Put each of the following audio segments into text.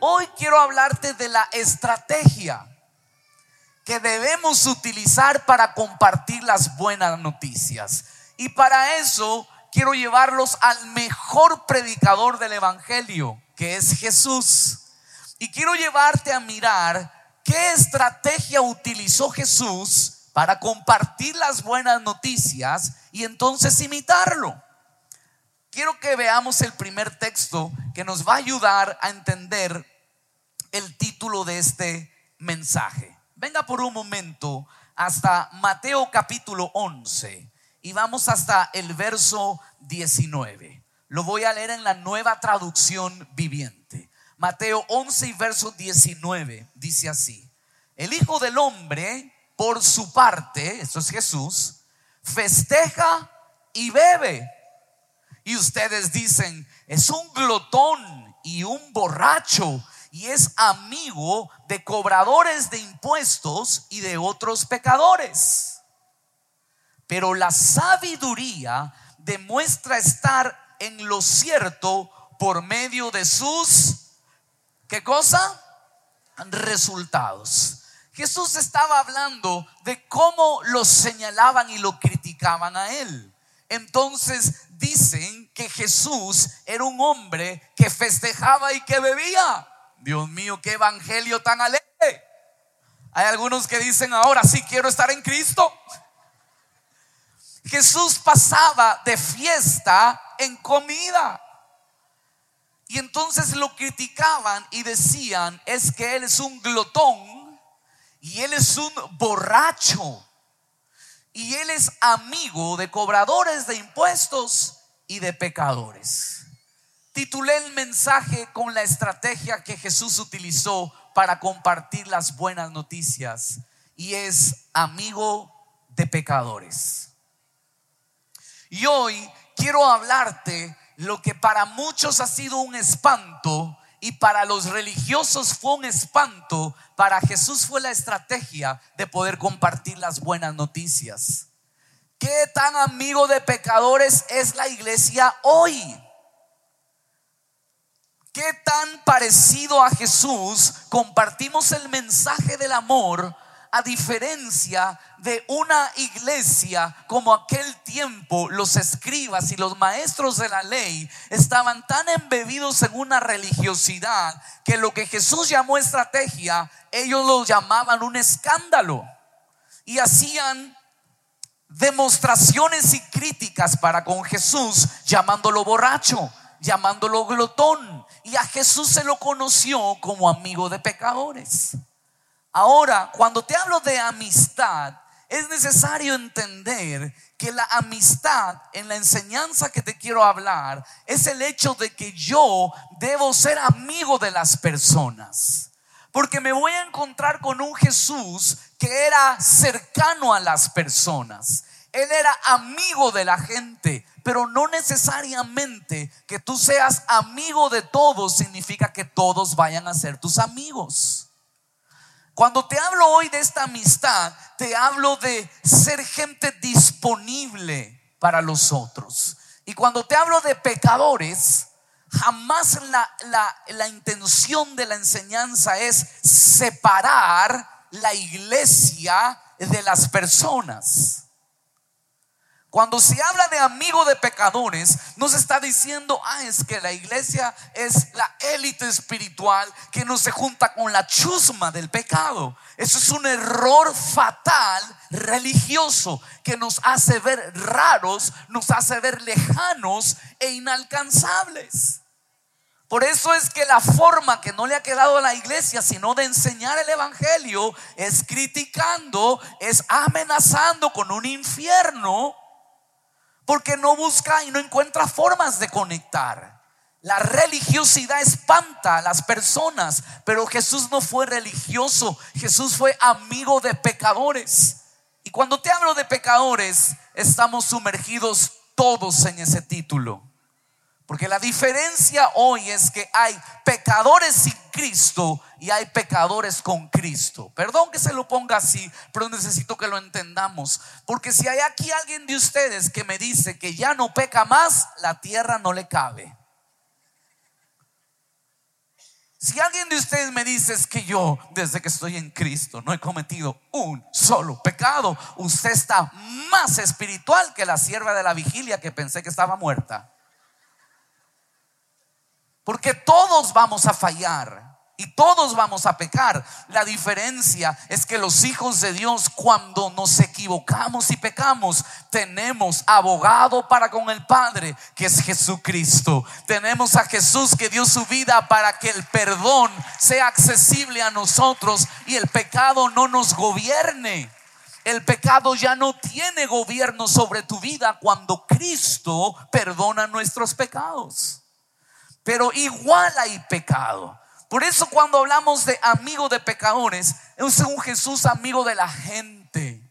hoy quiero hablarte de la estrategia que debemos utilizar para compartir las buenas noticias. Y para eso quiero llevarlos al mejor predicador del Evangelio, que es Jesús. Y quiero llevarte a mirar qué estrategia utilizó Jesús para compartir las buenas noticias y entonces imitarlo. Quiero que veamos el primer texto que nos va a ayudar a entender el título de este mensaje. Venga por un momento hasta Mateo capítulo 11 y vamos hasta el verso 19. Lo voy a leer en la nueva traducción viviente. Mateo 11 y verso 19 dice así. El Hijo del Hombre, por su parte, eso es Jesús, festeja y bebe. Y ustedes dicen, es un glotón y un borracho y es amigo de cobradores de impuestos y de otros pecadores. Pero la sabiduría demuestra estar en lo cierto por medio de sus, ¿qué cosa? Resultados. Jesús estaba hablando de cómo lo señalaban y lo criticaban a él. Entonces que Jesús era un hombre que festejaba y que bebía. Dios mío, qué evangelio tan alegre. Hay algunos que dicen ahora sí quiero estar en Cristo. Jesús pasaba de fiesta en comida. Y entonces lo criticaban y decían, es que Él es un glotón y Él es un borracho. Y Él es amigo de cobradores de impuestos y de pecadores. Titulé el mensaje con la estrategia que Jesús utilizó para compartir las buenas noticias y es amigo de pecadores. Y hoy quiero hablarte lo que para muchos ha sido un espanto y para los religiosos fue un espanto, para Jesús fue la estrategia de poder compartir las buenas noticias. ¿Qué tan amigo de pecadores es la iglesia hoy? ¿Qué tan parecido a Jesús compartimos el mensaje del amor a diferencia de una iglesia como aquel tiempo, los escribas y los maestros de la ley estaban tan embebidos en una religiosidad que lo que Jesús llamó estrategia, ellos lo llamaban un escándalo y hacían demostraciones y críticas para con Jesús, llamándolo borracho, llamándolo glotón. Y a Jesús se lo conoció como amigo de pecadores. Ahora, cuando te hablo de amistad, es necesario entender que la amistad en la enseñanza que te quiero hablar es el hecho de que yo debo ser amigo de las personas. Porque me voy a encontrar con un Jesús que era cercano a las personas. Él era amigo de la gente, pero no necesariamente que tú seas amigo de todos significa que todos vayan a ser tus amigos. Cuando te hablo hoy de esta amistad, te hablo de ser gente disponible para los otros. Y cuando te hablo de pecadores, jamás la, la, intención de la enseñanza es separar la iglesia de las personas. Cuando se habla de amigo de pecadores, no se está diciendo, ah, es que la iglesia es la élite espiritual que no se junta con la chusma del pecado. Eso es un error fatal religioso que nos hace ver raros, nos hace ver lejanos e inalcanzables. Por eso es que la forma que no le ha quedado a la iglesia, sino de enseñar el Evangelio, es criticando, es amenazando con un infierno porque no busca y no encuentra formas de conectar. La religiosidad espanta a las personas, pero Jesús no fue religioso, Jesús fue amigo de pecadores. Y cuando te hablo de pecadores, estamos sumergidos todos en ese título. Porque la diferencia hoy es que hay pecadores sin Cristo y hay pecadores con Cristo. Perdón que se lo ponga así, pero necesito que lo entendamos. Porque si hay aquí alguien de ustedes que me dice que ya no peca más, la tierra no le cabe. Si alguien de ustedes me dice es que yo, desde que estoy en Cristo, no he cometido un solo pecado, usted está más espiritual que la sierva de la vigilia que pensé que estaba muerta. Porque todos vamos a fallar. Y todos vamos a pecar. La diferencia es que los hijos de Dios, cuando nos equivocamos y pecamos, tenemos abogado para con el Padre, que es Jesucristo. Tenemos a Jesús que dio su vida para que el perdón sea accesible a nosotros y el pecado no nos gobierne. El pecado ya no tiene gobierno sobre tu vida cuando Cristo perdona nuestros pecados. Pero igual hay pecado. Por eso cuando hablamos de amigo de pecadores, es un Jesús amigo de la gente.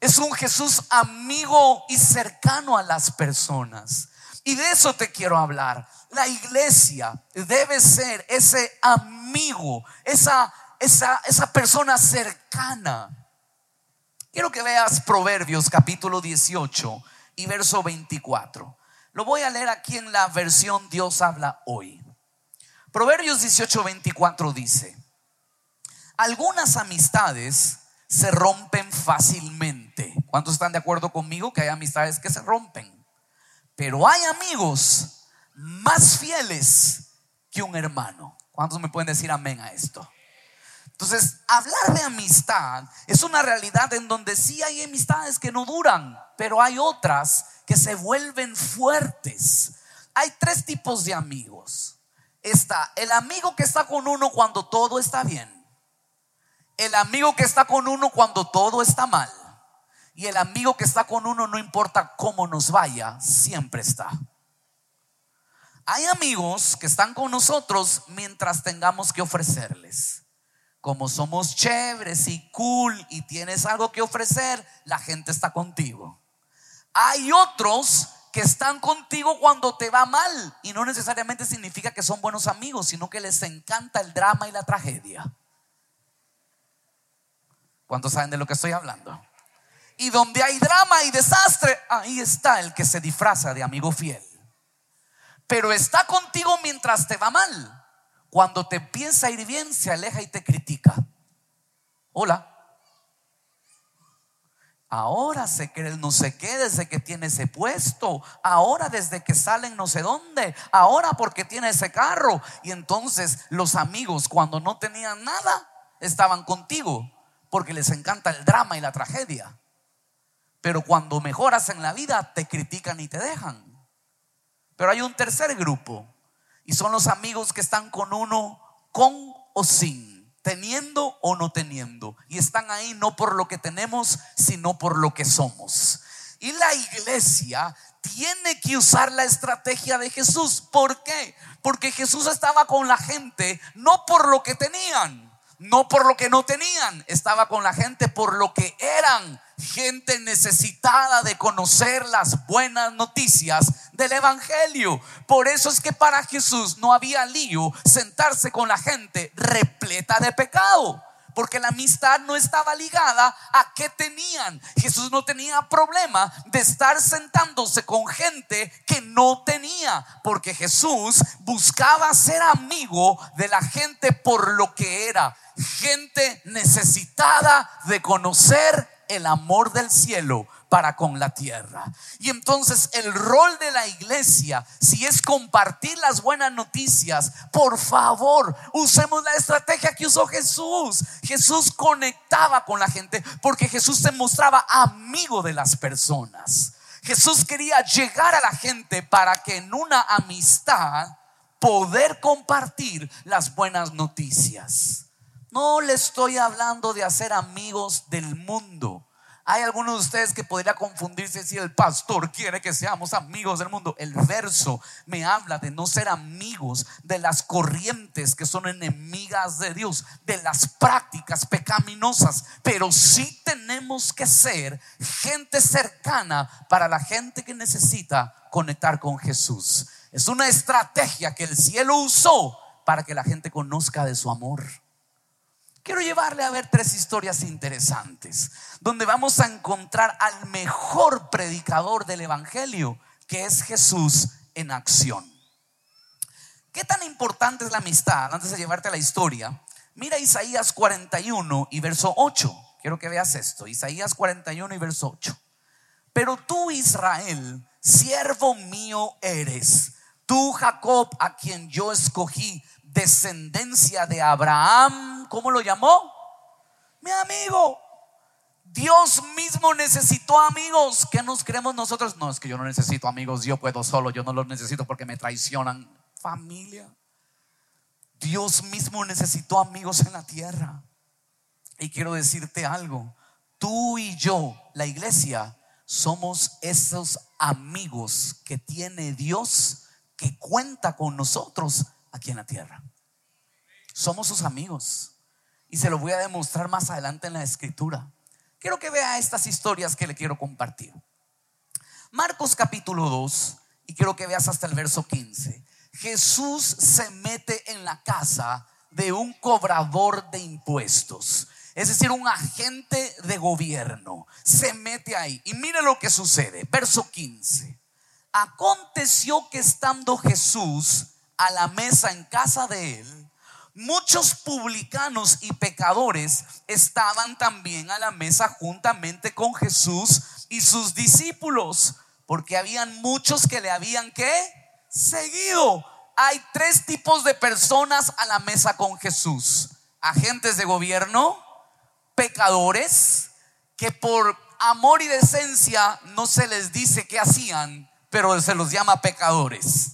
Es un Jesús amigo y cercano a las personas. Y de eso te quiero hablar. La iglesia debe ser ese amigo, esa, esa, esa persona cercana. Quiero que veas Proverbios capítulo 18 y verso 24. Lo voy a leer aquí en la versión Dios habla hoy. Proverbios 18:24 dice, algunas amistades se rompen fácilmente. ¿Cuántos están de acuerdo conmigo que hay amistades que se rompen? Pero hay amigos más fieles que un hermano. ¿Cuántos me pueden decir amén a esto? Entonces, hablar de amistad es una realidad en donde sí hay amistades que no duran, pero hay otras que se vuelven fuertes. Hay tres tipos de amigos está el amigo que está con uno cuando todo está bien, el amigo que está con uno cuando todo está mal y el amigo que está con uno no importa cómo nos vaya, siempre está. Hay amigos que están con nosotros mientras tengamos que ofrecerles. Como somos chéveres y cool y tienes algo que ofrecer, la gente está contigo. Hay otros que están contigo cuando te va mal. Y no necesariamente significa que son buenos amigos, sino que les encanta el drama y la tragedia. ¿Cuántos saben de lo que estoy hablando? Y donde hay drama y desastre, ahí está el que se disfraza de amigo fiel. Pero está contigo mientras te va mal. Cuando te empieza a ir bien, se aleja y te critica. Hola. Ahora se cree no sé qué desde que tiene ese puesto. Ahora desde que salen no sé dónde. Ahora porque tiene ese carro. Y entonces los amigos cuando no tenían nada estaban contigo porque les encanta el drama y la tragedia. Pero cuando mejoras en la vida te critican y te dejan. Pero hay un tercer grupo y son los amigos que están con uno con o sin teniendo o no teniendo. Y están ahí no por lo que tenemos, sino por lo que somos. Y la iglesia tiene que usar la estrategia de Jesús. ¿Por qué? Porque Jesús estaba con la gente no por lo que tenían, no por lo que no tenían, estaba con la gente por lo que eran gente necesitada de conocer las buenas noticias del Evangelio. Por eso es que para Jesús no había lío sentarse con la gente repleta de pecado. Porque la amistad no estaba ligada a qué tenían. Jesús no tenía problema de estar sentándose con gente que no tenía. Porque Jesús buscaba ser amigo de la gente por lo que era. Gente necesitada de conocer el amor del cielo para con la tierra. Y entonces el rol de la iglesia, si es compartir las buenas noticias, por favor, usemos la estrategia que usó Jesús. Jesús conectaba con la gente porque Jesús se mostraba amigo de las personas. Jesús quería llegar a la gente para que en una amistad poder compartir las buenas noticias. No le estoy hablando de hacer amigos del mundo. Hay algunos de ustedes que podría confundirse si el pastor quiere que seamos amigos del mundo. El verso me habla de no ser amigos de las corrientes que son enemigas de Dios, de las prácticas pecaminosas, pero sí tenemos que ser gente cercana para la gente que necesita conectar con Jesús. Es una estrategia que el cielo usó para que la gente conozca de su amor. Quiero llevarle a ver tres historias interesantes, donde vamos a encontrar al mejor predicador del Evangelio, que es Jesús en acción. ¿Qué tan importante es la amistad? Antes de llevarte a la historia, mira Isaías 41 y verso 8. Quiero que veas esto. Isaías 41 y verso 8. Pero tú, Israel, siervo mío eres. Tú, Jacob, a quien yo escogí, descendencia de Abraham, ¿cómo lo llamó? Mi amigo. Dios mismo necesitó amigos. ¿Qué nos creemos nosotros? No, es que yo no necesito amigos, yo puedo solo, yo no los necesito porque me traicionan. Familia. Dios mismo necesitó amigos en la tierra. Y quiero decirte algo, tú y yo, la iglesia, somos esos amigos que tiene Dios que cuenta con nosotros aquí en la tierra. Somos sus amigos. Y se lo voy a demostrar más adelante en la escritura. Quiero que vea estas historias que le quiero compartir. Marcos capítulo 2, y quiero que veas hasta el verso 15. Jesús se mete en la casa de un cobrador de impuestos, es decir, un agente de gobierno. Se mete ahí y mire lo que sucede. Verso 15. Aconteció que estando Jesús a la mesa en casa de él, muchos publicanos y pecadores estaban también a la mesa juntamente con Jesús y sus discípulos, porque habían muchos que le habían que seguido. Hay tres tipos de personas a la mesa con Jesús. Agentes de gobierno, pecadores, que por amor y decencia no se les dice qué hacían, pero se los llama pecadores.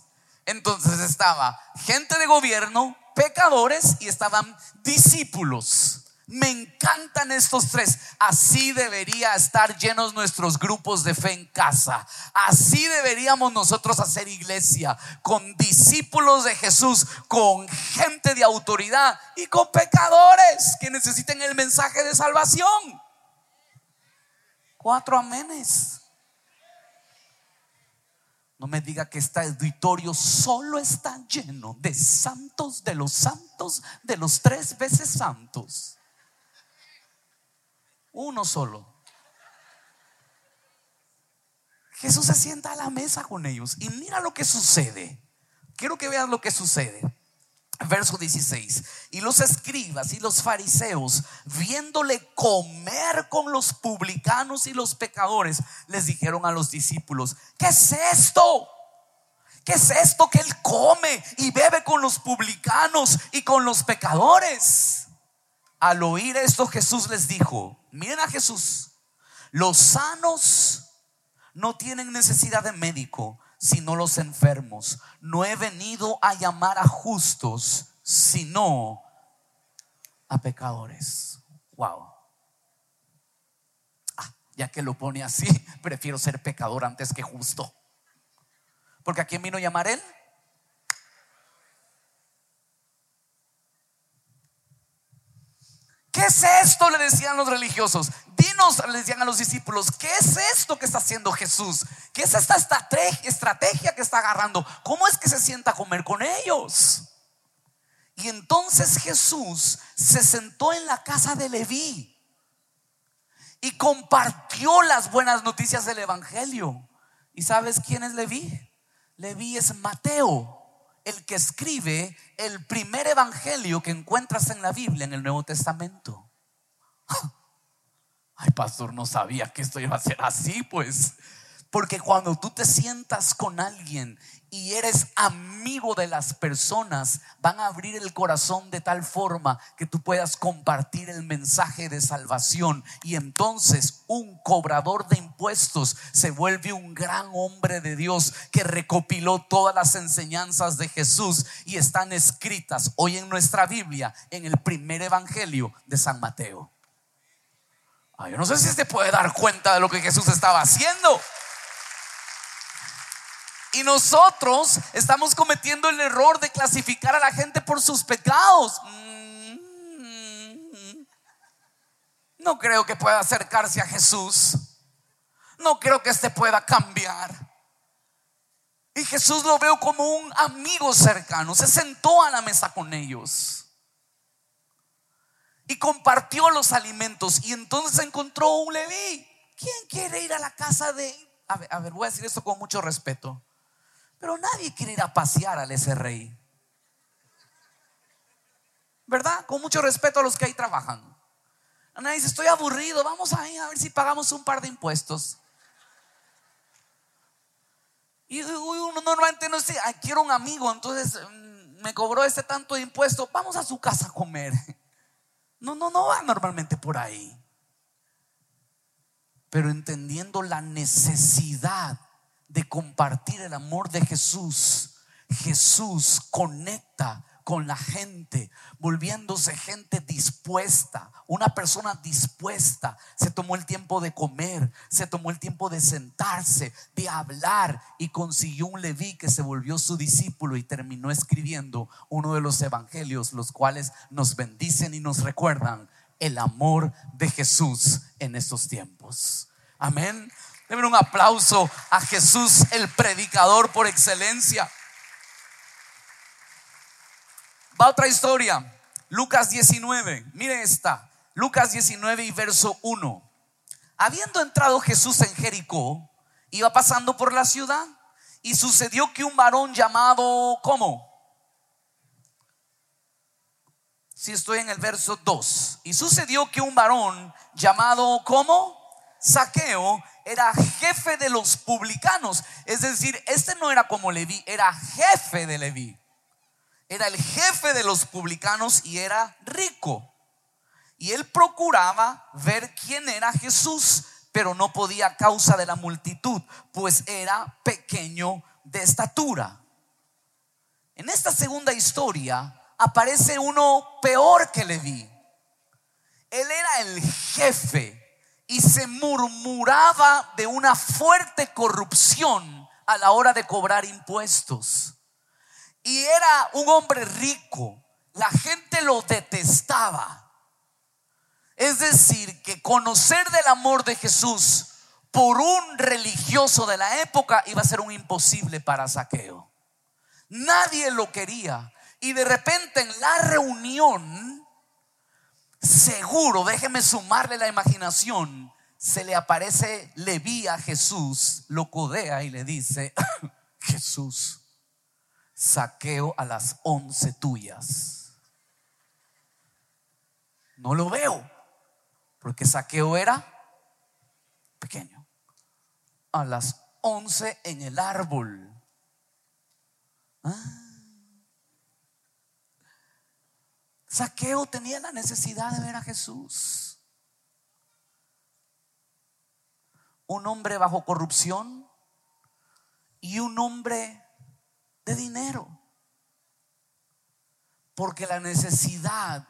Entonces estaba gente de gobierno, pecadores y estaban discípulos. Me encantan estos tres. Así debería estar llenos nuestros grupos de fe en casa. Así deberíamos nosotros hacer iglesia con discípulos de Jesús, con gente de autoridad y con pecadores que necesiten el mensaje de salvación. Cuatro amenes. No me diga que este auditorio solo está lleno de santos, de los santos, de los tres veces santos. Uno solo. Jesús se sienta a la mesa con ellos y mira lo que sucede. Quiero que vean lo que sucede. Verso 16. Y los escribas y los fariseos, viéndole comer con los publicanos y los pecadores, les dijeron a los discípulos, ¿qué es esto? ¿Qué es esto que él come y bebe con los publicanos y con los pecadores? Al oír esto Jesús les dijo, miren a Jesús, los sanos no tienen necesidad de médico, sino los enfermos. No he venido a llamar a justos, sino a pecadores. Wow. Ah, ya que lo pone así, prefiero ser pecador antes que justo. Porque a quién vino a llamar él? ¿Qué es esto? Le decían los religiosos. Dinos, le decían a los discípulos, ¿qué es esto que está haciendo Jesús? ¿Qué es esta estrategia que está agarrando? ¿Cómo es que se sienta a comer con ellos? Y entonces Jesús se sentó en la casa de Leví y compartió las buenas noticias del Evangelio. ¿Y sabes quién es Leví? Leví es Mateo el que escribe el primer evangelio que encuentras en la Biblia, en el Nuevo Testamento. Ay, pastor, no sabía que esto iba a ser así, pues. Porque cuando tú te sientas con alguien y eres amigo de las personas, van a abrir el corazón de tal forma que tú puedas compartir el mensaje de salvación. Y entonces un cobrador de impuestos se vuelve un gran hombre de Dios que recopiló todas las enseñanzas de Jesús y están escritas hoy en nuestra Biblia en el primer evangelio de San Mateo. yo no sé si se puede dar cuenta de lo que Jesús estaba haciendo. Y nosotros estamos cometiendo el error de clasificar a la gente por sus pecados. Mm. No creo que pueda acercarse a Jesús. No creo que este pueda cambiar. Y Jesús lo veo como un amigo cercano. Se sentó a la mesa con ellos. Y compartió los alimentos. Y entonces encontró un Leví. ¿Quién quiere ir a la casa de... A ver, a ver, voy a decir esto con mucho respeto. Pero nadie quiere ir a pasear al rey. ¿verdad? Con mucho respeto a los que ahí trabajan. Ana dice, estoy aburrido, vamos ahí a ver si pagamos un par de impuestos. Y uno normalmente no dice, quiero un amigo, entonces mm, me cobró este tanto de impuesto, vamos a su casa a comer. No, no, no va normalmente por ahí. Pero entendiendo la necesidad de compartir el amor de Jesús, Jesús conecta con la gente, volviéndose gente dispuesta, una persona dispuesta. Se tomó el tiempo de comer, se tomó el tiempo de sentarse, de hablar y consiguió un Leví que se volvió su discípulo y terminó escribiendo uno de los evangelios, los cuales nos bendicen y nos recuerdan el amor de Jesús en estos tiempos. Amén. Denme un aplauso a Jesús, el predicador por excelencia. Va otra historia. Lucas 19. Mire esta. Lucas 19 y verso 1. Habiendo entrado Jesús en Jericó, iba pasando por la ciudad y sucedió que un varón llamado, ¿cómo? Si estoy en el verso 2. Y sucedió que un varón llamado, ¿cómo? Saqueo era jefe de los publicanos. Es decir, este no era como Leví, era jefe de Leví era el jefe de los publicanos y era rico. Y él procuraba ver quién era Jesús, pero no podía a causa de la multitud, pues era pequeño de estatura. En esta segunda historia aparece uno peor que Leví. Él era el jefe y se murmuraba de una fuerte corrupción a la hora de cobrar impuestos. Y era un hombre rico. La gente lo detestaba. Es decir, que conocer del amor de Jesús por un religioso de la época iba a ser un imposible para Saqueo. Nadie lo quería. Y de repente en la reunión, seguro, déjeme sumarle la imaginación, se le aparece Leví a Jesús, lo codea y le dice, Jesús, saqueo a las once tuyas. No lo veo, porque saqueo era pequeño. A las once en el árbol. Ah. Saqueo tenía la necesidad de ver a Jesús. Un hombre bajo corrupción y un hombre de dinero. Porque la necesidad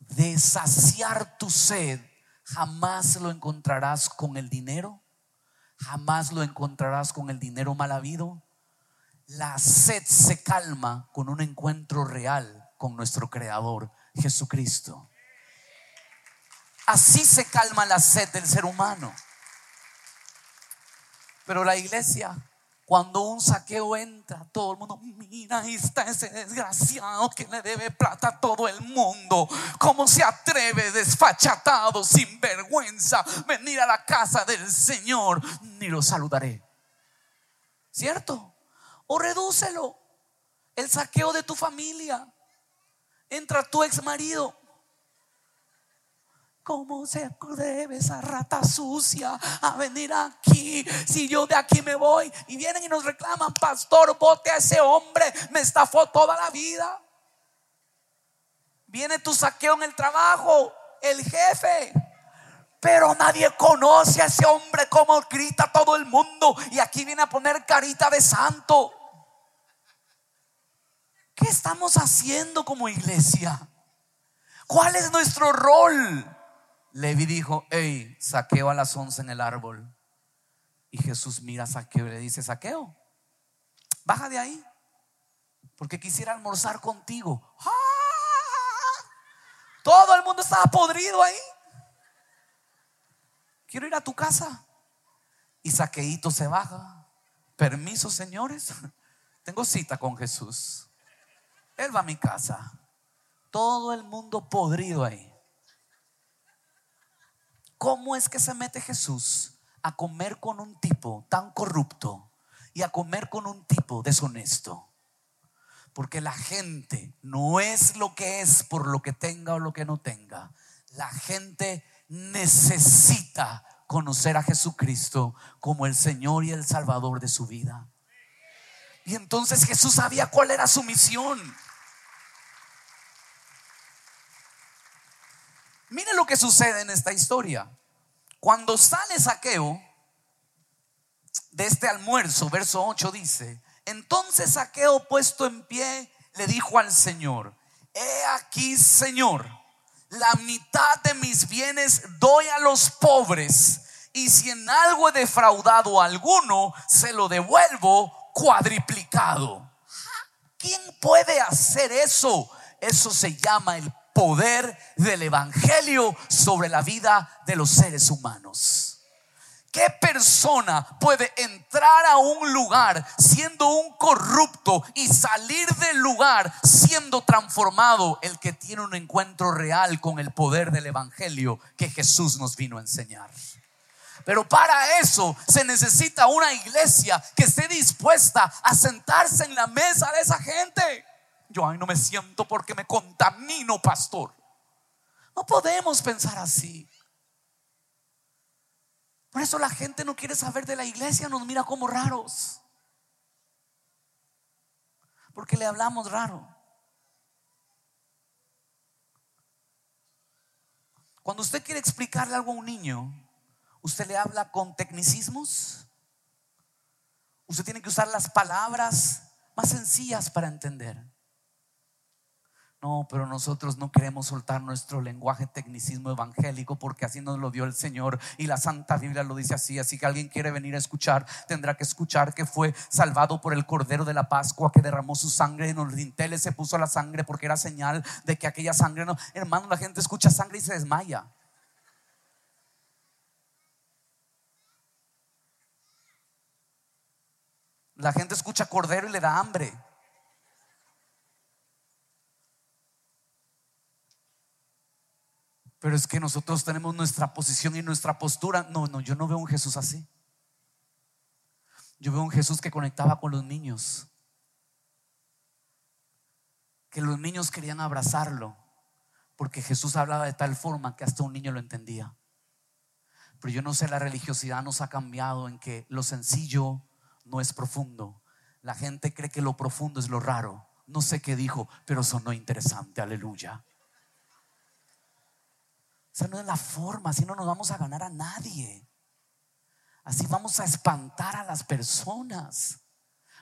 de saciar tu sed jamás lo encontrarás con el dinero, jamás lo encontrarás con el dinero mal habido. La sed se calma con un encuentro real con nuestro Creador, Jesucristo. Así se calma la sed del ser humano. Pero la iglesia cuando un saqueo entra, todo el mundo, mira, ahí está ese desgraciado que le debe plata a todo el mundo. ¿Cómo se atreve desfachatado, sin vergüenza, venir a la casa del Señor? Ni lo saludaré. ¿Cierto? O redúcelo. El saqueo de tu familia. Entra tu ex marido. ¿Cómo se debe esa rata sucia a venir aquí? Si yo de aquí me voy y vienen y nos reclaman, pastor, bote a ese hombre, me estafó toda la vida. Viene tu saqueo en el trabajo, el jefe. Pero nadie conoce a ese hombre como grita todo el mundo. Y aquí viene a poner carita de santo. ¿Qué estamos haciendo como iglesia? ¿Cuál es nuestro rol? Levi dijo, hey, saqueo a las once en el árbol. Y Jesús mira a Saqueo y le dice, Saqueo, baja de ahí, porque quisiera almorzar contigo. ¡Ah! Todo el mundo estaba podrido ahí. Quiero ir a tu casa. Y Saqueito se baja. Permiso, señores. Tengo cita con Jesús. Él va a mi casa. Todo el mundo podrido ahí. ¿Cómo es que se mete Jesús a comer con un tipo tan corrupto y a comer con un tipo deshonesto? Porque la gente no es lo que es por lo que tenga o lo que no tenga. La gente necesita conocer a Jesucristo como el Señor y el Salvador de su vida. Y entonces Jesús sabía cuál era su misión. Mire lo que sucede en esta historia. Cuando sale Saqueo de este almuerzo, verso 8 dice, entonces Saqueo puesto en pie le dijo al Señor, he aquí Señor, la mitad de mis bienes doy a los pobres y si en algo he defraudado a alguno, se lo devuelvo cuadriplicado. ¿Quién puede hacer eso? Eso se llama el poder del Evangelio sobre la vida de los seres humanos. ¿Qué persona puede entrar a un lugar siendo un corrupto y salir del lugar siendo transformado? El que tiene un encuentro real con el poder del Evangelio que Jesús nos vino a enseñar. Pero para eso se necesita una iglesia que esté dispuesta a sentarse en la mesa de esa gente. Yo ahí no me siento porque me contamino, pastor. No podemos pensar así. Por eso la gente no quiere saber de la iglesia, nos mira como raros. Porque le hablamos raro. Cuando usted quiere explicarle algo a un niño, usted le habla con tecnicismos. Usted tiene que usar las palabras más sencillas para entender. No, pero nosotros no queremos soltar nuestro lenguaje tecnicismo evangélico porque así nos lo dio el Señor y la Santa Biblia lo dice así. Así que alguien quiere venir a escuchar, tendrá que escuchar que fue salvado por el Cordero de la Pascua que derramó su sangre en los dinteles, se puso la sangre porque era señal de que aquella sangre no. Hermano, la gente escucha sangre y se desmaya. La gente escucha Cordero y le da hambre. Pero es que nosotros tenemos nuestra posición y nuestra postura. No, no, yo no veo un Jesús así. Yo veo un Jesús que conectaba con los niños. Que los niños querían abrazarlo. Porque Jesús hablaba de tal forma que hasta un niño lo entendía. Pero yo no sé, la religiosidad nos ha cambiado en que lo sencillo no es profundo. La gente cree que lo profundo es lo raro. No sé qué dijo, pero sonó interesante. Aleluya. Esa no es la forma, así no nos vamos a ganar a nadie. Así vamos a espantar a las personas.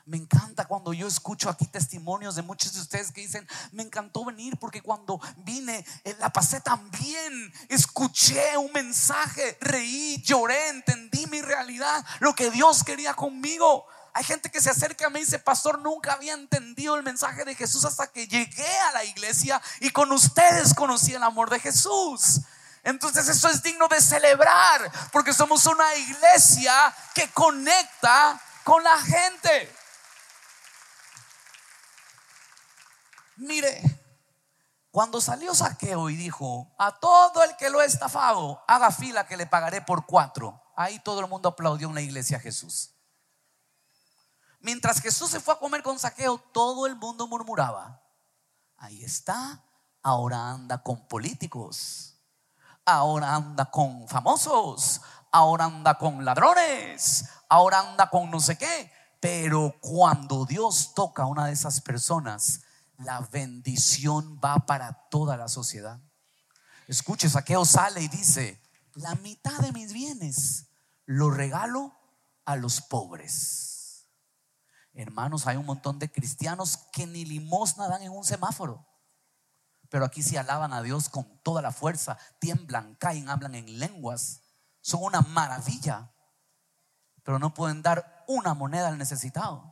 Me encanta cuando yo escucho aquí testimonios de muchos de ustedes que dicen, me encantó venir porque cuando vine eh, la pasé tan bien, escuché un mensaje, reí, lloré, entendí mi realidad, lo que Dios quería conmigo. Hay gente que se acerca a mí y dice, pastor, nunca había entendido el mensaje de Jesús hasta que llegué a la iglesia y con ustedes conocí el amor de Jesús. Entonces eso es digno de celebrar porque somos una iglesia que conecta con la gente. Mire, cuando salió Saqueo y dijo, a todo el que lo he estafado, haga fila que le pagaré por cuatro. Ahí todo el mundo aplaudió en la iglesia a Jesús. Mientras Jesús se fue a comer con Saqueo, todo el mundo murmuraba, ahí está, ahora anda con políticos ahora anda con famosos, ahora anda con ladrones, ahora anda con no sé qué. Pero cuando Dios toca a una de esas personas, la bendición va para toda la sociedad. Escuche, Saqueo sale y dice, la mitad de mis bienes lo regalo a los pobres. Hermanos, hay un montón de cristianos que ni limosna dan en un semáforo. Pero aquí sí alaban a Dios con toda la fuerza, tiemblan, caen, hablan en lenguas. Son una maravilla. Pero no pueden dar una moneda al necesitado.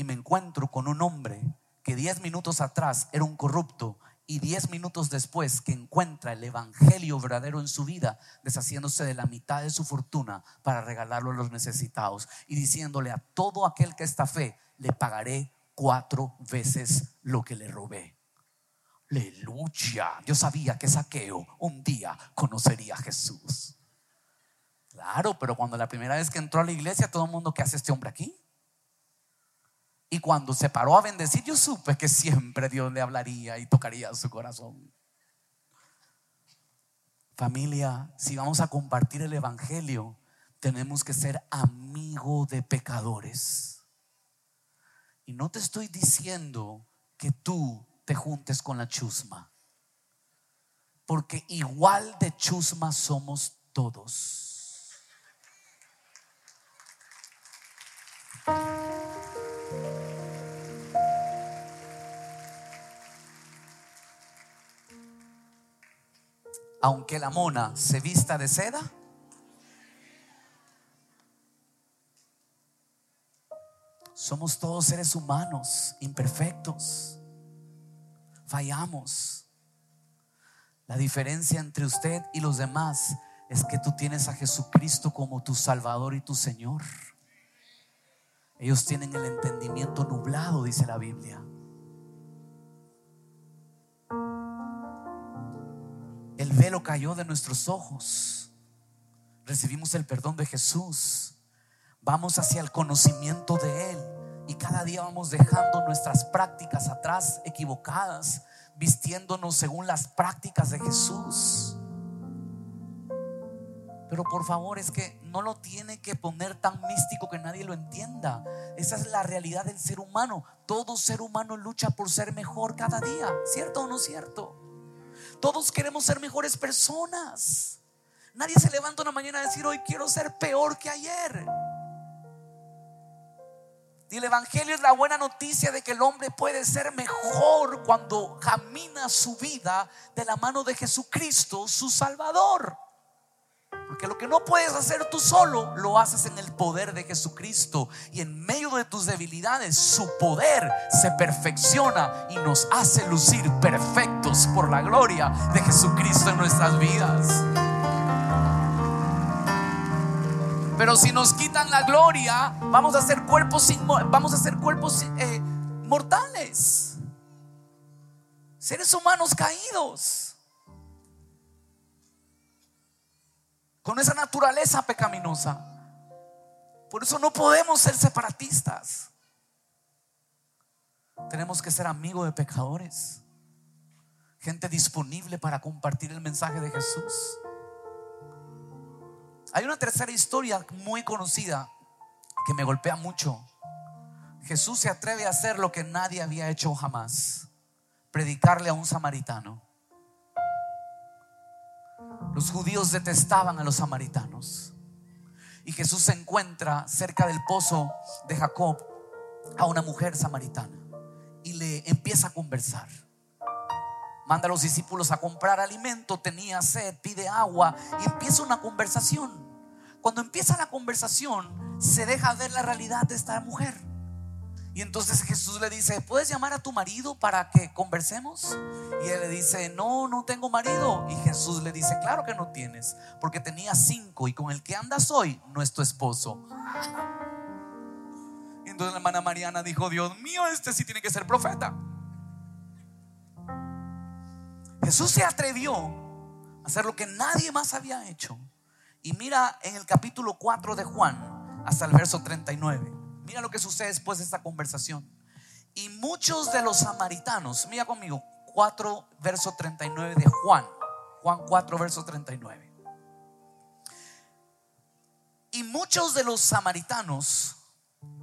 Y me encuentro con un hombre que diez minutos atrás era un corrupto y diez minutos después que encuentra el Evangelio verdadero en su vida, deshaciéndose de la mitad de su fortuna para regalarlo a los necesitados y diciéndole a todo aquel que está fe, le pagaré cuatro veces lo que le robé. Aleluya. Yo sabía que Saqueo un día conocería a Jesús. Claro, pero cuando la primera vez que entró a la iglesia, todo el mundo, ¿qué hace este hombre aquí? Y cuando se paró a bendecir, yo supe que siempre Dios le hablaría y tocaría su corazón. Familia, si vamos a compartir el Evangelio, tenemos que ser amigo de pecadores. Y no te estoy diciendo que tú te juntes con la chusma, porque igual de chusma somos todos. Aunque la mona se vista de seda? Somos todos seres humanos, imperfectos. Fallamos. La diferencia entre usted y los demás es que tú tienes a Jesucristo como tu Salvador y tu Señor. Ellos tienen el entendimiento nublado, dice la Biblia. El velo cayó de nuestros ojos. Recibimos el perdón de Jesús. Vamos hacia el conocimiento de Él. Y cada día vamos dejando nuestras prácticas atrás equivocadas, vistiéndonos según las prácticas de Jesús. Pero por favor es que no lo tiene que poner tan místico que nadie lo entienda. Esa es la realidad del ser humano. Todo ser humano lucha por ser mejor cada día. ¿Cierto o no cierto? Todos queremos ser mejores personas. Nadie se levanta una mañana a decir, hoy quiero ser peor que ayer. Y el Evangelio es la buena noticia de que el hombre puede ser mejor cuando camina su vida de la mano de Jesucristo, su Salvador. Porque lo que no puedes hacer tú solo, lo haces en el poder de Jesucristo. Y en medio de tus debilidades, su poder se perfecciona y nos hace lucir perfectos por la gloria de Jesucristo en nuestras vidas. Pero si nos quitan la gloria, vamos a hacer cuerpos, vamos a hacer cuerpos eh, mortales. Seres humanos caídos. Con esa naturaleza pecaminosa. Por eso no podemos ser separatistas. Tenemos que ser amigos de pecadores, gente disponible para compartir el mensaje de Jesús. Hay una tercera historia muy conocida que me golpea mucho. Jesús se atreve a hacer lo que nadie había hecho jamás, predicarle a un samaritano. Los judíos detestaban a los samaritanos. Y Jesús se encuentra cerca del pozo de Jacob a una mujer samaritana y le empieza a conversar. Manda a los discípulos a comprar alimento, tenía sed, pide agua y empieza una conversación. Cuando empieza la conversación, se deja ver la realidad de esta mujer. Y entonces Jesús le dice, ¿puedes llamar a tu marido para que conversemos? Y él le dice, no, no tengo marido. Y Jesús le dice, claro que no tienes, porque tenía cinco y con el que andas hoy no es tu esposo. Y entonces la hermana Mariana dijo, Dios mío, este sí tiene que ser profeta. Jesús se atrevió a hacer lo que nadie más había hecho. Y mira en el capítulo 4 de Juan hasta el verso 39. Mira lo que sucede después de esta conversación. Y muchos de los samaritanos, mira conmigo, 4 verso 39 de Juan. Juan 4 verso 39. Y muchos de los samaritanos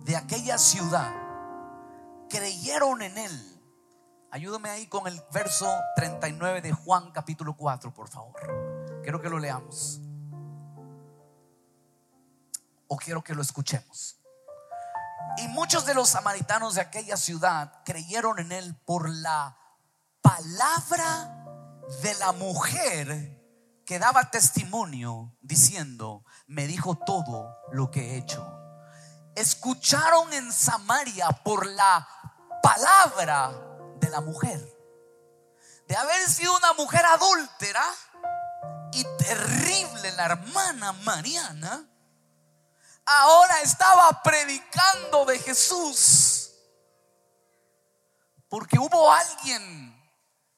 de aquella ciudad creyeron en él. Ayúdame ahí con el verso 39 de Juan capítulo 4, por favor. Quiero que lo leamos. O quiero que lo escuchemos. Y muchos de los samaritanos de aquella ciudad creyeron en él por la palabra de la mujer que daba testimonio diciendo, me dijo todo lo que he hecho. Escucharon en Samaria por la palabra de la mujer. De haber sido una mujer adúltera y terrible la hermana Mariana, ahora estaba predicando de Jesús. Porque hubo alguien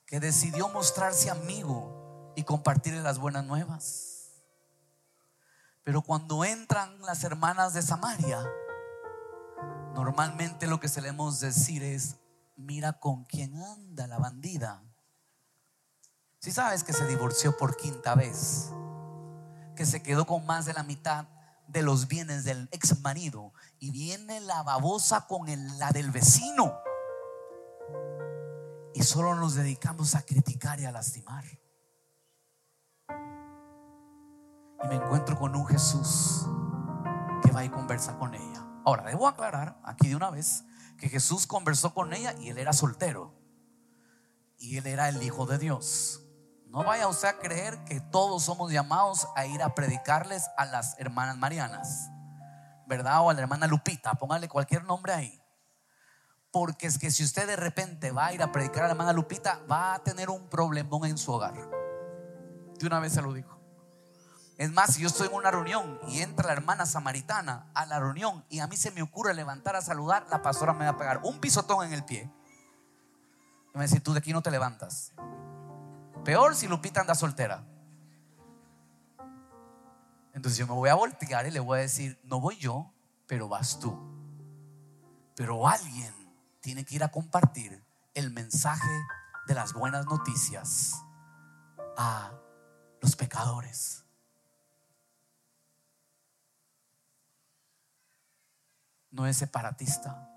que decidió mostrarse amigo y compartirle las buenas nuevas. Pero cuando entran las hermanas de Samaria, normalmente lo que solemos decir es, mira con quién anda la bandida. Si sabes que se divorció por quinta vez, que se quedó con más de la mitad de los bienes del ex marido y viene la babosa con la del vecino. Y solo nos dedicamos a criticar y a lastimar. Y me encuentro con un Jesús que va y conversa con ella. Ahora, debo aclarar aquí de una vez que Jesús conversó con ella y él era soltero. Y él era el Hijo de Dios. No vaya usted a creer que todos somos llamados a ir a predicarles a las hermanas Marianas, ¿verdad? O a la hermana Lupita, póngale cualquier nombre ahí. Porque es que si usted de repente va a ir a predicar a la hermana Lupita, va a tener un problemón en su hogar. De una vez se lo dijo. Es más, si yo estoy en una reunión y entra la hermana samaritana a la reunión y a mí se me ocurre levantar a saludar, la pastora me va a pegar un pisotón en el pie. Y me va a decir, tú de aquí no te levantas. Peor si Lupita anda soltera. Entonces yo me voy a voltear y le voy a decir, no voy yo, pero vas tú. Pero alguien tiene que ir a compartir el mensaje de las buenas noticias a los pecadores. No es separatista.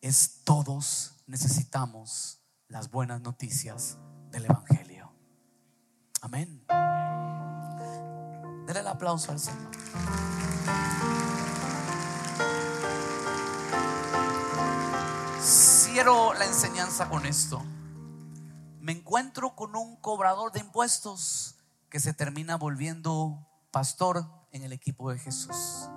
Es todos necesitamos las buenas noticias del Evangelio. Amén. Denle el aplauso al Señor. Cierro la enseñanza con esto. Me encuentro con un cobrador de impuestos que se termina volviendo pastor en el equipo de Jesús.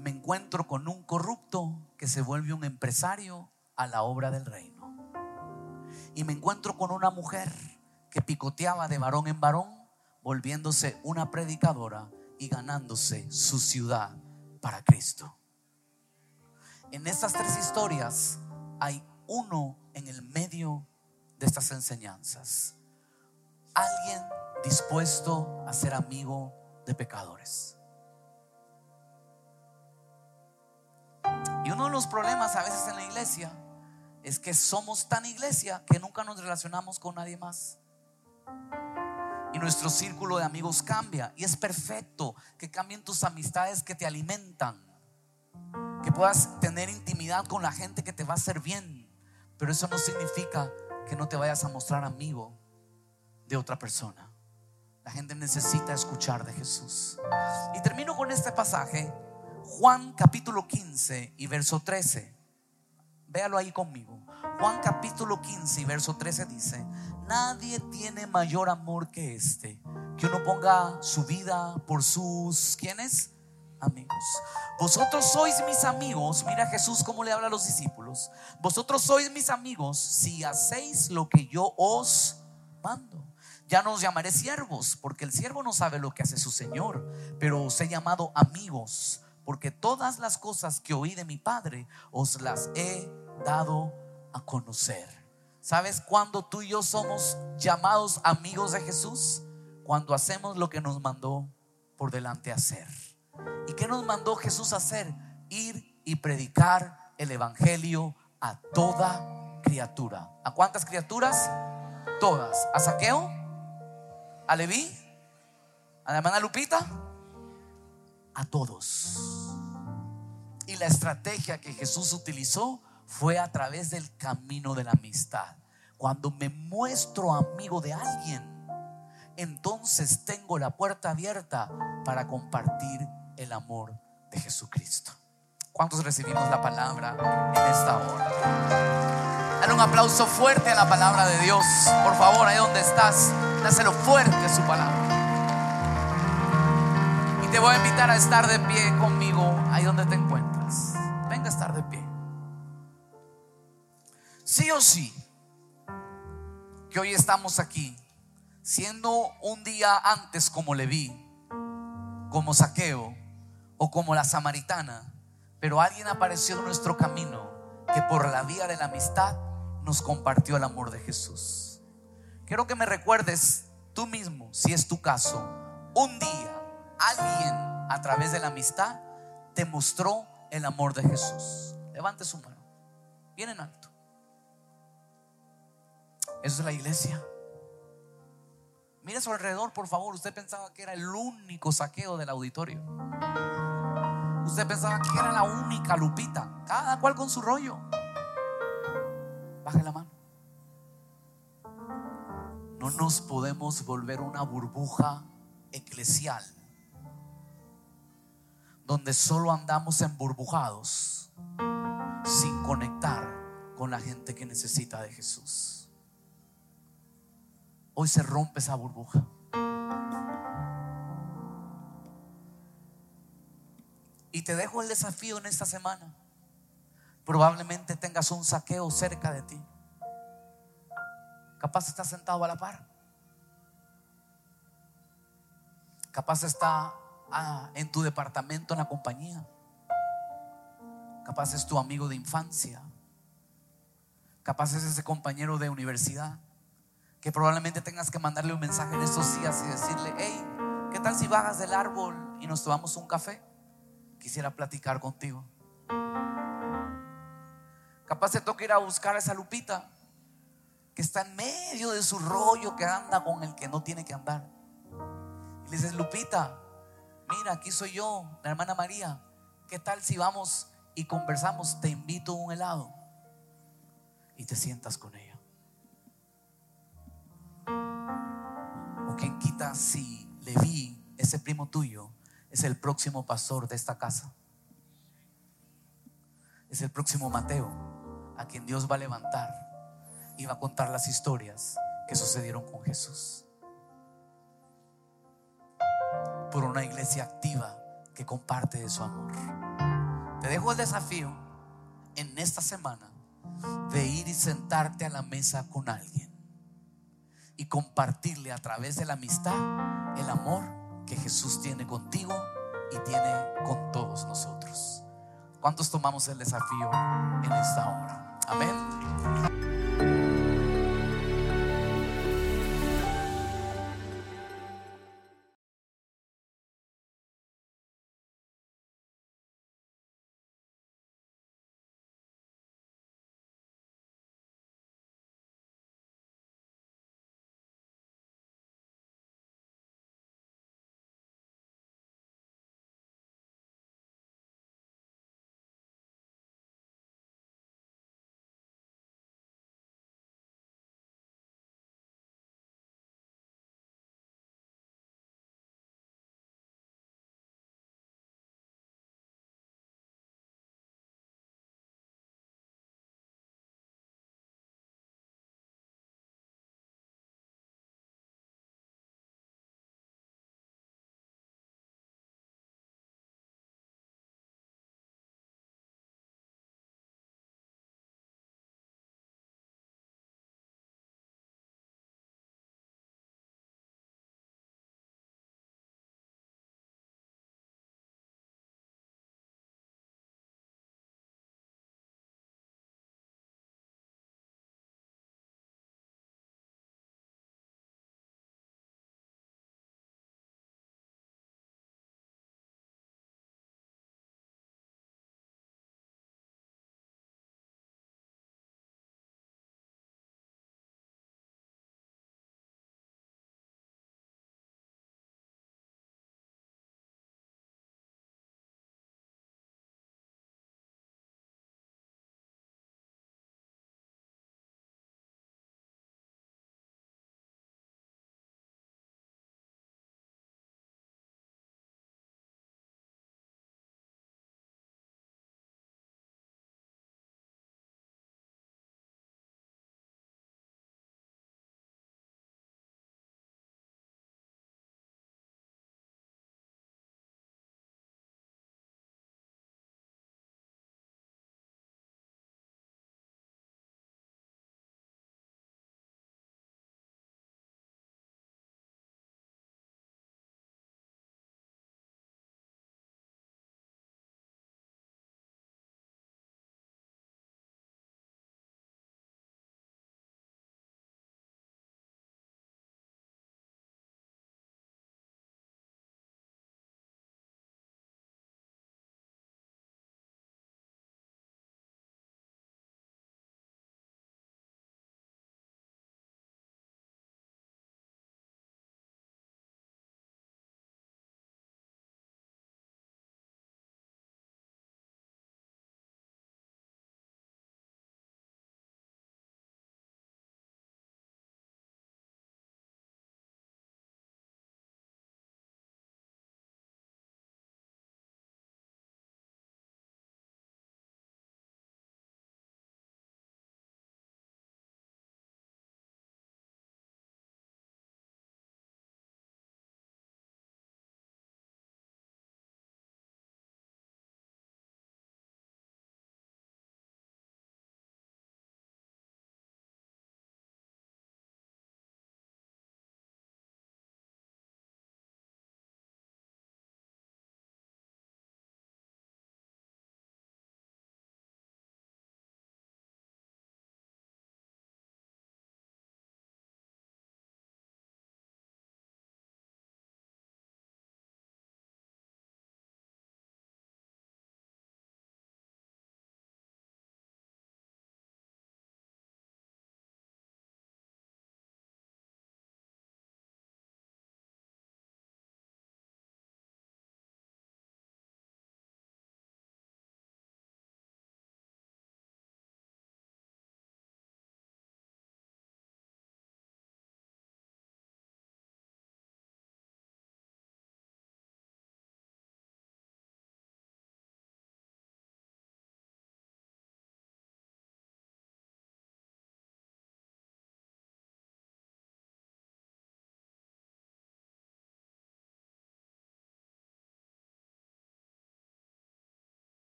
Me encuentro con un corrupto que se vuelve un empresario a la obra del reino y me encuentro con una mujer que picoteaba de varón en varón, volviéndose una predicadora y ganándose su ciudad para Cristo. En estas tres historias hay uno en el medio de estas enseñanzas. Alguien dispuesto a ser amigo de pecadores. Y uno de los problemas a veces en la iglesia es que somos tan iglesia que nunca nos relacionamos con nadie más. Y nuestro círculo de amigos cambia. Y es perfecto que cambien tus amistades que te alimentan. Que puedas tener intimidad con la gente que te va a hacer bien. Pero eso no significa que no te vayas a mostrar amigo de otra persona. La gente necesita escuchar de Jesús. Y termino con este pasaje. Juan capítulo 15 y verso 13. Véalo ahí conmigo. Juan capítulo 15 y verso 13 dice, nadie tiene mayor amor que este, que uno ponga su vida por sus, ¿quiénes? Amigos. Vosotros sois mis amigos, mira Jesús cómo le habla a los discípulos. Vosotros sois mis amigos si hacéis lo que yo os mando. Ya no os llamaré siervos, porque el siervo no sabe lo que hace su Señor, pero os he llamado amigos porque todas las cosas que oí de mi Padre os las he dado a conocer. ¿Sabes cuándo tú y yo somos llamados amigos de Jesús? Cuando hacemos lo que nos mandó por delante hacer. ¿Y qué nos mandó Jesús hacer? Ir y predicar el Evangelio a toda criatura. ¿A cuántas criaturas? Todas. ¿A Saqueo? ¿A Leví? ¿A la hermana Lupita? A todos. Y la estrategia que Jesús utilizó fue a través del camino de la amistad. Cuando me muestro amigo de alguien, entonces tengo la puerta abierta para compartir el amor de Jesucristo. ¿Cuántos recibimos la palabra en esta hora? Dale un aplauso fuerte a la palabra de Dios. Por favor, ahí donde estás, dáselo fuerte a su palabra. Y te voy a invitar a estar de pie conmigo ahí donde te encuentras. Sí o sí, que hoy estamos aquí, siendo un día antes como Leví, como Saqueo o como la Samaritana, pero alguien apareció en nuestro camino que por la vía de la amistad nos compartió el amor de Jesús. Quiero que me recuerdes tú mismo, si es tu caso, un día alguien a través de la amistad te mostró el amor de Jesús? Levante su mano. Bien en alto. Eso es la iglesia. Mire a su alrededor, por favor. Usted pensaba que era el único saqueo del auditorio. Usted pensaba que era la única lupita. Cada cual con su rollo. Baje la mano. No nos podemos volver una burbuja eclesial donde solo andamos emburbujados sin conectar con la gente que necesita de Jesús. Hoy se rompe esa burbuja. Y te dejo el desafío en esta semana. Probablemente tengas un saqueo cerca de ti. Capaz está sentado a la par. Capaz está ah, en tu departamento en la compañía. Capaz es tu amigo de infancia. Capaz es ese compañero de universidad que probablemente tengas que mandarle un mensaje en estos días y decirle, hey, ¿qué tal si bajas del árbol y nos tomamos un café? Quisiera platicar contigo. Capaz te toca ir a buscar a esa Lupita que está en medio de su rollo que anda con el que no tiene que andar. Y le dices, Lupita, mira, aquí soy yo, la hermana María. ¿Qué tal si vamos y conversamos? Te invito a un helado y te sientas con ella. O quien quita si Leví, ese primo tuyo, es el próximo pastor de esta casa. Es el próximo Mateo, a quien Dios va a levantar y va a contar las historias que sucedieron con Jesús. Por una iglesia activa que comparte de su amor. Te dejo el desafío en esta semana de ir y sentarte a la mesa con alguien y compartirle a través de la amistad el amor que Jesús tiene contigo y tiene con todos nosotros. ¿Cuántos tomamos el desafío en esta hora?